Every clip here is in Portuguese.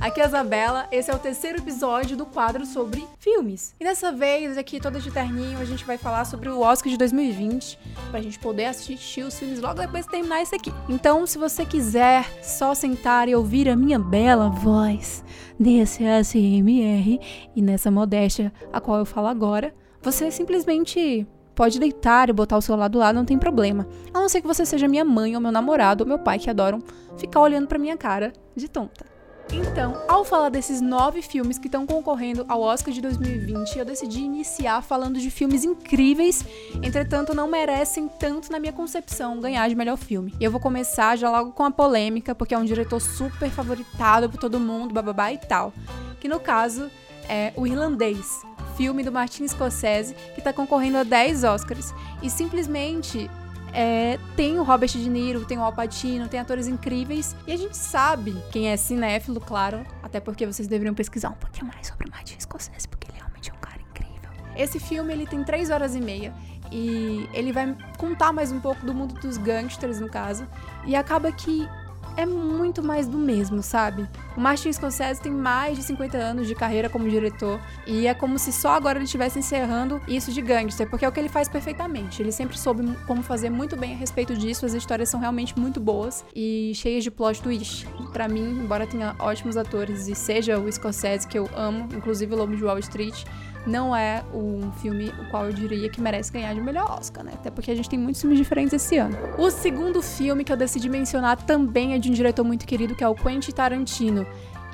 Aqui é a Isabela, esse é o terceiro episódio do quadro sobre filmes. E dessa vez, aqui toda de terninho, a gente vai falar sobre o Oscar de 2020, pra gente poder assistir os filmes logo depois de terminar esse aqui. Então, se você quiser só sentar e ouvir a minha bela voz nesse ASMR e nessa modéstia a qual eu falo agora, você simplesmente pode deitar e botar o celular do lado, não tem problema. A não ser que você seja minha mãe ou meu namorado ou meu pai que adoram ficar olhando pra minha cara de tonta. Então, ao falar desses nove filmes que estão concorrendo ao Oscar de 2020, eu decidi iniciar falando de filmes incríveis, entretanto não merecem tanto na minha concepção ganhar de melhor filme. E eu vou começar já logo com a polêmica, porque é um diretor super favoritado por todo mundo, bababá e tal. Que no caso é O Irlandês, filme do Martin Scorsese, que está concorrendo a 10 Oscars. E simplesmente é, tem o Robert De Niro, tem o Al Pacino, tem atores incríveis. E a gente sabe quem é cinéfilo, claro. Até porque vocês deveriam pesquisar um pouquinho mais sobre o Martin Scorsese, porque ele realmente é um cara incrível. Esse filme, ele tem 3 horas e meia. E ele vai contar mais um pouco do mundo dos gangsters, no caso. E acaba que é muito mais do mesmo, sabe? O Martin Scorsese tem mais de 50 anos de carreira como diretor e é como se só agora ele estivesse encerrando isso de gangster, porque é o que ele faz perfeitamente. Ele sempre soube como fazer muito bem a respeito disso, as histórias são realmente muito boas e cheias de plot twist. Para mim, embora tenha ótimos atores e seja o Scorsese que eu amo, inclusive o Lobo de Wall Street, não é um filme o qual eu diria que merece ganhar de melhor Oscar, né? Até porque a gente tem muitos filmes diferentes esse ano. O segundo filme que eu decidi mencionar também é de um diretor muito querido, que é o Quentin Tarantino.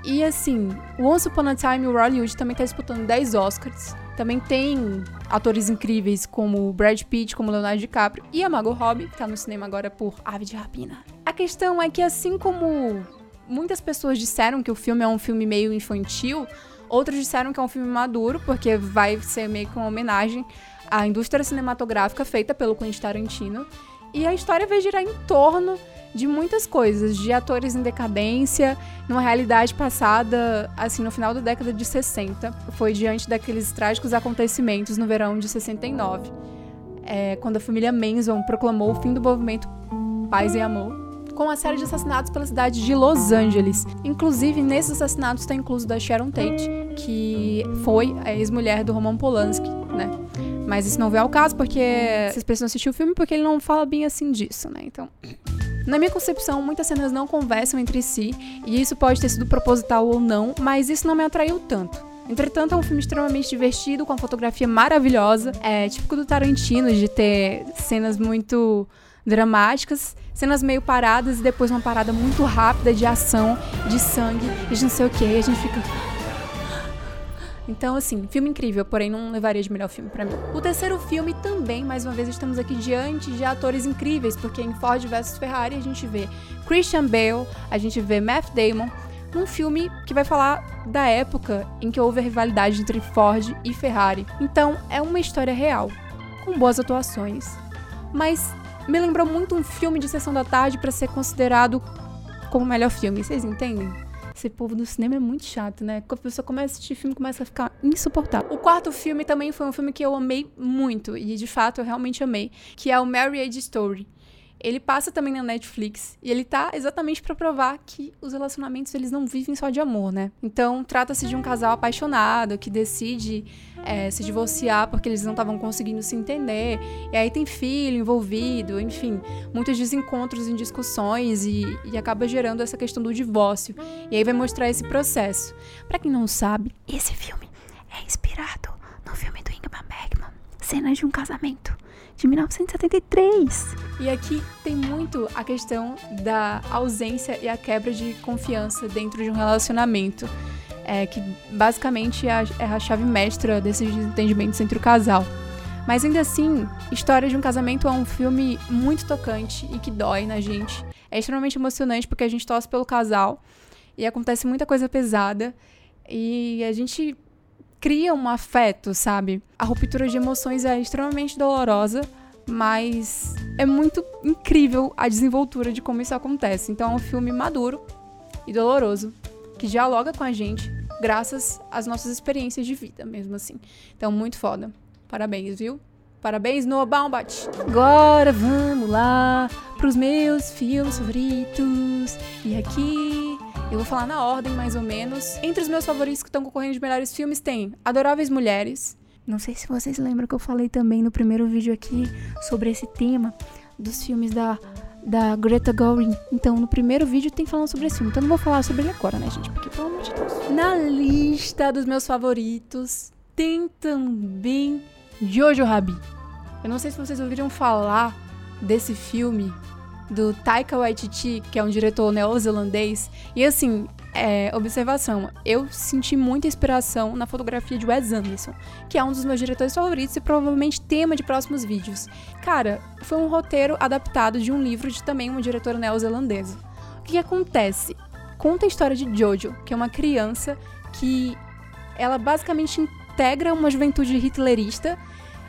E assim, o Once Upon a Time em Hollywood também tá disputando 10 Oscars. Também tem atores incríveis como Brad Pitt, como Leonardo DiCaprio e a Margot Robbie, que tá no cinema agora por Ave de Rapina. A questão é que assim como muitas pessoas disseram que o filme é um filme meio infantil, Outros disseram que é um filme maduro, porque vai ser meio que uma homenagem à indústria cinematográfica feita pelo Quentin Tarantino. E a história vai girar em torno de muitas coisas, de atores em decadência, numa realidade passada, assim, no final da década de 60. Foi diante daqueles trágicos acontecimentos no verão de 69, é, quando a família Manson proclamou o fim do movimento Paz e Amor com a série de assassinatos pela cidade de Los Angeles. Inclusive, nesses assassinatos está incluso da Sharon Tate, que foi a ex-mulher do Roman Polanski, né? Mas isso não veio ao caso, porque vocês precisam assistir o filme porque ele não fala bem assim disso, né? Então. Na minha concepção, muitas cenas não conversam entre si, e isso pode ter sido proposital ou não, mas isso não me atraiu tanto. Entretanto, é um filme extremamente divertido, com a fotografia maravilhosa. É típico do Tarantino de ter cenas muito dramáticas, cenas meio paradas e depois uma parada muito rápida de ação, de sangue e de não sei o que. E a gente fica. Então, assim, filme incrível, porém não levaria de melhor filme para mim. O terceiro filme também, mais uma vez, estamos aqui diante de atores incríveis, porque em Ford vs Ferrari a gente vê Christian Bale, a gente vê Matt Damon, num filme que vai falar da época em que houve a rivalidade entre Ford e Ferrari. Então, é uma história real, com boas atuações, mas me lembrou muito um filme de sessão da tarde para ser considerado como o melhor filme. Vocês entendem? Esse povo do cinema é muito chato, né? Quando a pessoa começa a assistir filme, começa a ficar insuportável. O quarto filme também foi um filme que eu amei muito, e de fato eu realmente amei, que é o Marriage Story. Ele passa também na Netflix e ele tá exatamente para provar que os relacionamentos eles não vivem só de amor, né? Então trata-se de um casal apaixonado que decide é, se divorciar porque eles não estavam conseguindo se entender e aí tem filho envolvido, enfim, muitos desencontros em discussões e, e acaba gerando essa questão do divórcio. E aí vai mostrar esse processo. Para quem não sabe, esse filme é inspirado no filme do Ingmar Bergman, Cenas de um Casamento de 1973. E aqui tem muito a questão da ausência e a quebra de confiança dentro de um relacionamento, é, que basicamente é a, é a chave mestra desses desentendimentos entre o casal. Mas ainda assim, História de um Casamento é um filme muito tocante e que dói na gente. É extremamente emocionante porque a gente torce pelo casal e acontece muita coisa pesada e a gente cria um afeto, sabe? A ruptura de emoções é extremamente dolorosa, mas é muito incrível a desenvoltura de como isso acontece. Então é um filme maduro e doloroso que dialoga com a gente graças às nossas experiências de vida, mesmo assim. Então muito foda. Parabéns, viu? Parabéns, Noah Baumbach. Agora vamos lá pros meus filmes favoritos. E aqui Eu vou falar na ordem, mais ou menos. Entre os meus favoritos que estão concorrendo de melhores filmes tem Adoráveis Mulheres. Não sei se vocês lembram que eu falei também no primeiro vídeo aqui sobre esse tema dos filmes da da Greta Gerwig. Então, no primeiro vídeo tem falando sobre esse filme. Então, não vou falar sobre ele agora, né, gente? Porque, pelo amor de Deus. Na lista dos meus favoritos tem também Jojo Rabbit. Eu não sei se vocês ouviram falar desse filme do Taika Waititi, que é um diretor neozelandês. E assim, é, observação, eu senti muita inspiração na fotografia de Wes Anderson, que é um dos meus diretores favoritos e provavelmente tema de próximos vídeos. Cara, foi um roteiro adaptado de um livro de também uma diretora neozelandesa. O que, que acontece? Conta a história de Jojo, que é uma criança que ela basicamente integra uma juventude hitlerista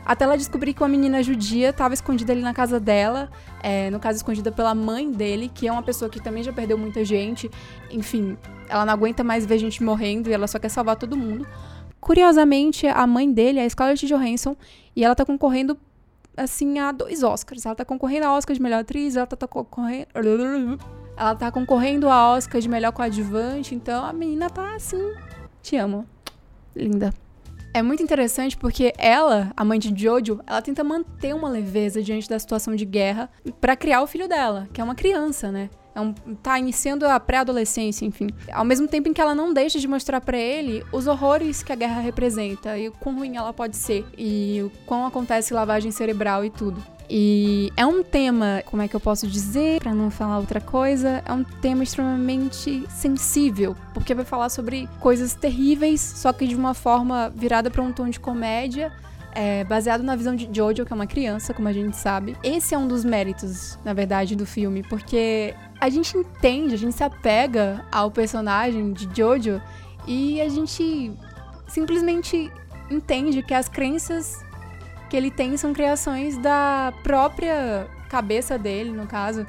até ela descobrir que uma menina judia estava escondida ali na casa dela, é, no caso, escondida pela mãe dele, que é uma pessoa que também já perdeu muita gente. Enfim, ela não aguenta mais ver gente morrendo e ela só quer salvar todo mundo. Curiosamente, a mãe dele é a Scarlett Johansson e ela tá concorrendo assim a dois Oscars. Ela tá concorrendo a Oscar de melhor atriz, ela tá, tá concorrendo ela tá concorrendo a Oscar de melhor coadjuvante, então a menina tá assim, te amo. Linda. É muito interessante porque ela, a mãe de Jojo, ela tenta manter uma leveza diante da situação de guerra para criar o filho dela, que é uma criança, né? É um, tá iniciando a pré-adolescência, enfim. Ao mesmo tempo em que ela não deixa de mostrar para ele os horrores que a guerra representa e o quão ruim ela pode ser e o quão acontece lavagem cerebral e tudo. E é um tema, como é que eu posso dizer, para não falar outra coisa, é um tema extremamente sensível, porque vai falar sobre coisas terríveis, só que de uma forma virada para um tom de comédia. É, baseado na visão de Jojo, que é uma criança, como a gente sabe. Esse é um dos méritos, na verdade, do filme, porque a gente entende, a gente se apega ao personagem de Jojo e a gente simplesmente entende que as crenças que ele tem são criações da própria cabeça dele, no caso,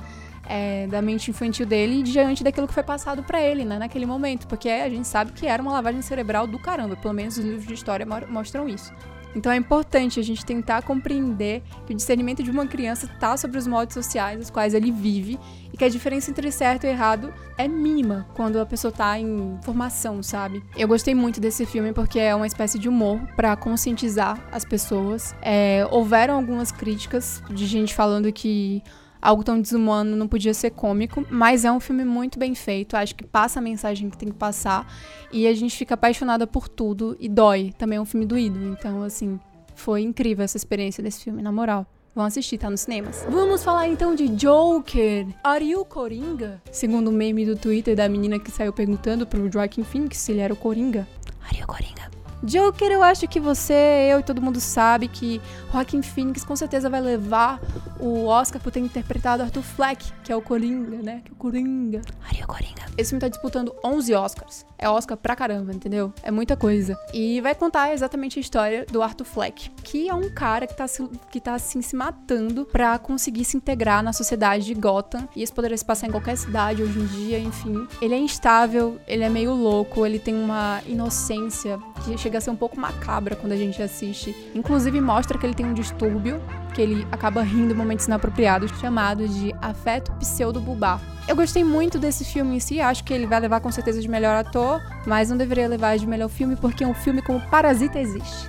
é, da mente infantil dele, diante daquilo que foi passado para ele, né, naquele momento, porque a gente sabe que era uma lavagem cerebral do caramba, pelo menos os livros de história mostram isso. Então é importante a gente tentar compreender que o discernimento de uma criança está sobre os modos sociais os quais ele vive e que a diferença entre certo e errado é mínima quando a pessoa está em formação, sabe? Eu gostei muito desse filme porque é uma espécie de humor para conscientizar as pessoas. É, houveram algumas críticas de gente falando que algo tão desumano não podia ser cômico, mas é um filme muito bem feito, acho que passa a mensagem que tem que passar e a gente fica apaixonada por tudo e dói. Também é um filme doído, então assim, foi incrível essa experiência desse filme, na moral. Vão assistir, tá nos cinemas. Vamos falar então de Joker. Are you Coringa? Segundo o meme do Twitter da menina que saiu perguntando pro Joaquin Phoenix se ele era o Coringa. Are you Coringa? Joker, eu acho que você, eu e todo mundo sabe que Joaquin Phoenix com certeza vai levar o Oscar por ter interpretado Arthur Fleck, que é o Coringa, né? Que é o Coringa. Maria Coringa. Esse filme tá disputando 11 Oscars. É Oscar pra caramba, entendeu? É muita coisa. E vai contar exatamente a história do Arthur Fleck, que é um cara que tá, se, que tá assim se matando pra conseguir se integrar na sociedade de Gotham. E isso poderia se passar em qualquer cidade hoje em dia, enfim. Ele é instável, ele é meio louco, ele tem uma inocência que chega a ser um pouco macabra quando a gente assiste. Inclusive mostra que ele tem um distúrbio, que ele acaba rindo em momentos inapropriados, chamado de afeto pseudo-bulbar. Eu gostei muito desse filme em si, acho que ele vai levar com certeza de melhor ator, mas não deveria levar de melhor filme porque um filme como Parasita existe.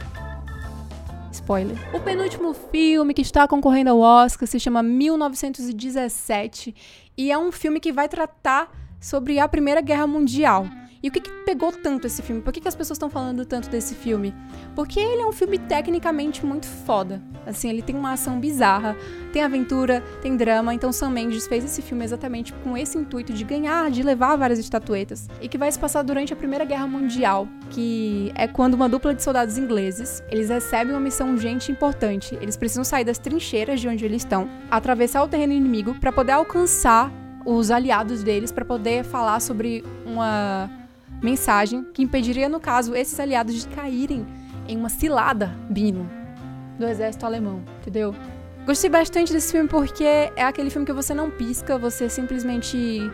Spoiler. O penúltimo filme que está concorrendo ao Oscar se chama 1917 e é um filme que vai tratar sobre a Primeira Guerra Mundial. E o que, que pegou tanto esse filme? Por que, que as pessoas estão falando tanto desse filme? Porque ele é um filme tecnicamente muito foda. Assim, ele tem uma ação bizarra, tem aventura, tem drama. Então, Sam Mendes fez esse filme exatamente com esse intuito de ganhar, de levar várias estatuetas. E que vai se passar durante a Primeira Guerra Mundial, que é quando uma dupla de soldados ingleses eles recebem uma missão urgente e importante. Eles precisam sair das trincheiras de onde eles estão, atravessar o terreno inimigo para poder alcançar os aliados deles para poder falar sobre uma mensagem que impediria, no caso, esses aliados de caírem em uma cilada bino do exército alemão, entendeu? Gostei bastante desse filme porque é aquele filme que você não pisca, você simplesmente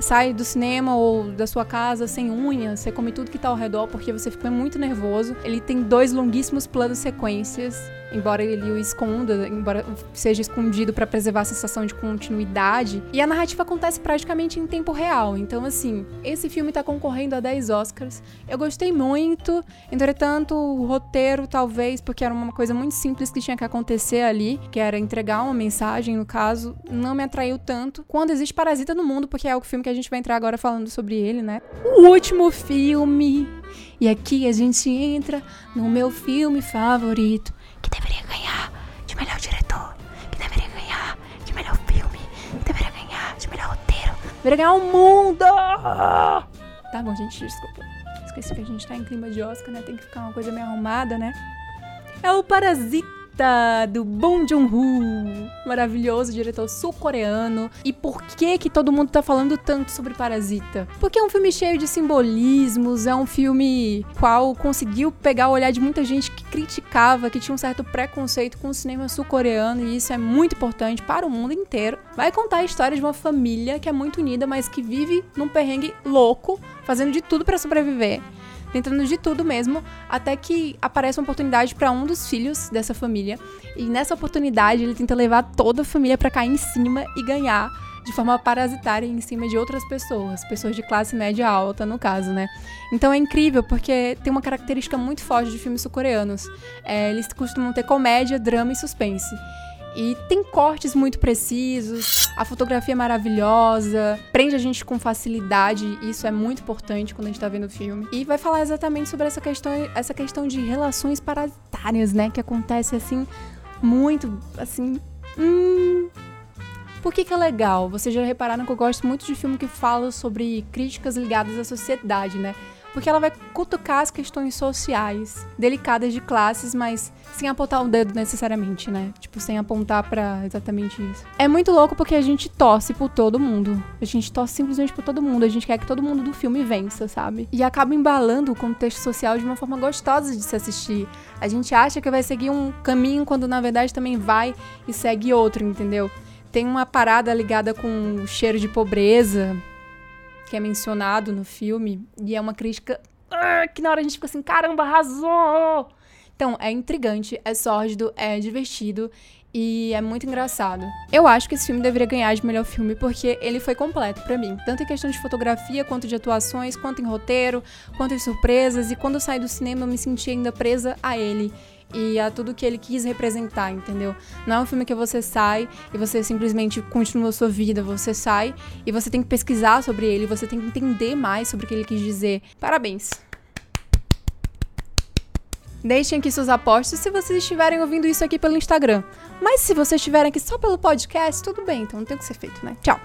sai do cinema ou da sua casa sem unha, você come tudo que tá ao redor porque você fica muito nervoso. Ele tem dois longuíssimos planos sequências embora ele o esconda, embora seja escondido para preservar a sensação de continuidade. E a narrativa acontece praticamente em tempo real. Então, assim, esse filme tá concorrendo a 10 Oscars. Eu gostei muito, entretanto, o roteiro, talvez, porque era uma coisa muito simples que tinha que acontecer ali, que era entregar uma mensagem, no caso, não me atraiu tanto. Quando existe Parasita no mundo, porque é o filme que a gente vai entrar agora falando sobre ele, né? O último filme. E aqui a gente entra no meu filme favorito, que deveria ganhar de melhor diretor, que deveria ganhar de melhor filme, que deveria ganhar de melhor roteiro, deveria ganhar o mundo! Tá bom, gente, desculpa. Esqueci que a gente tá em clima de Oscar, né? Tem que ficar uma coisa meio arrumada, né? É o Parasita do Bong Joon-ho, maravilhoso diretor sul-coreano. E por que que todo mundo tá falando tanto sobre Parasita? Porque é um filme cheio de simbolismos, é um filme qual conseguiu pegar o olhar de muita gente que criticava, que tinha um certo preconceito com o cinema sul-coreano, e isso é muito importante para o mundo inteiro. Vai contar a história de uma família que é muito unida, mas que vive num perrengue louco, fazendo de tudo para sobreviver tentando de tudo mesmo, até que aparece uma oportunidade para um dos filhos dessa família. E nessa oportunidade ele tenta levar toda a família para cair em cima e ganhar de forma parasitária em cima de outras pessoas, pessoas de classe média alta, no caso, né? Então é incrível porque tem uma característica muito forte de filmes sul-coreanos. É, eles costumam ter comédia, drama e suspense. E tem cortes muito precisos, a fotografia é maravilhosa, prende a gente com facilidade, isso é muito importante quando a gente tá vendo o filme. E vai falar exatamente sobre essa questão, essa questão de relações parasitárias, né? Que acontece assim, muito, assim. Hum, por que, que é legal? Vocês já repararam que eu gosto muito de filme que fala sobre críticas ligadas à sociedade, né? Porque ela vai cutucar as questões sociais, delicadas de classes, mas sem apontar o dedo necessariamente, né? Tipo, sem apontar para exatamente isso. É muito louco porque a gente torce por todo mundo. A gente torce simplesmente por todo mundo. A gente quer que todo mundo do filme vença, sabe? E acaba embalando o contexto social de uma forma gostosa de se assistir. A gente acha que vai seguir um caminho quando na verdade também vai e segue outro, entendeu? Tem uma parada ligada com o cheiro de pobreza, que é mencionado no filme, e é uma crítica uh, que na hora a gente fica assim, caramba, arrasou! Então, é intrigante, é sórdido, é divertido e é muito engraçado. Eu acho que esse filme deveria ganhar de melhor filme porque ele foi completo para mim, tanto em questão de fotografia, quanto de atuações, quanto em roteiro, quanto em surpresas, e quando eu saí do cinema eu me senti ainda presa a ele e a tudo que ele quis representar, entendeu? Não é um filme que você sai e você simplesmente continua a sua vida, você sai e você tem que pesquisar sobre ele, você tem que entender mais sobre o que ele quis dizer. Parabéns! Deixem aqui suas apostas se vocês estiverem ouvindo isso aqui pelo Instagram. Mas se vocês estiverem aqui só pelo podcast, tudo bem, então não tem o que ser feito, né? Tchau!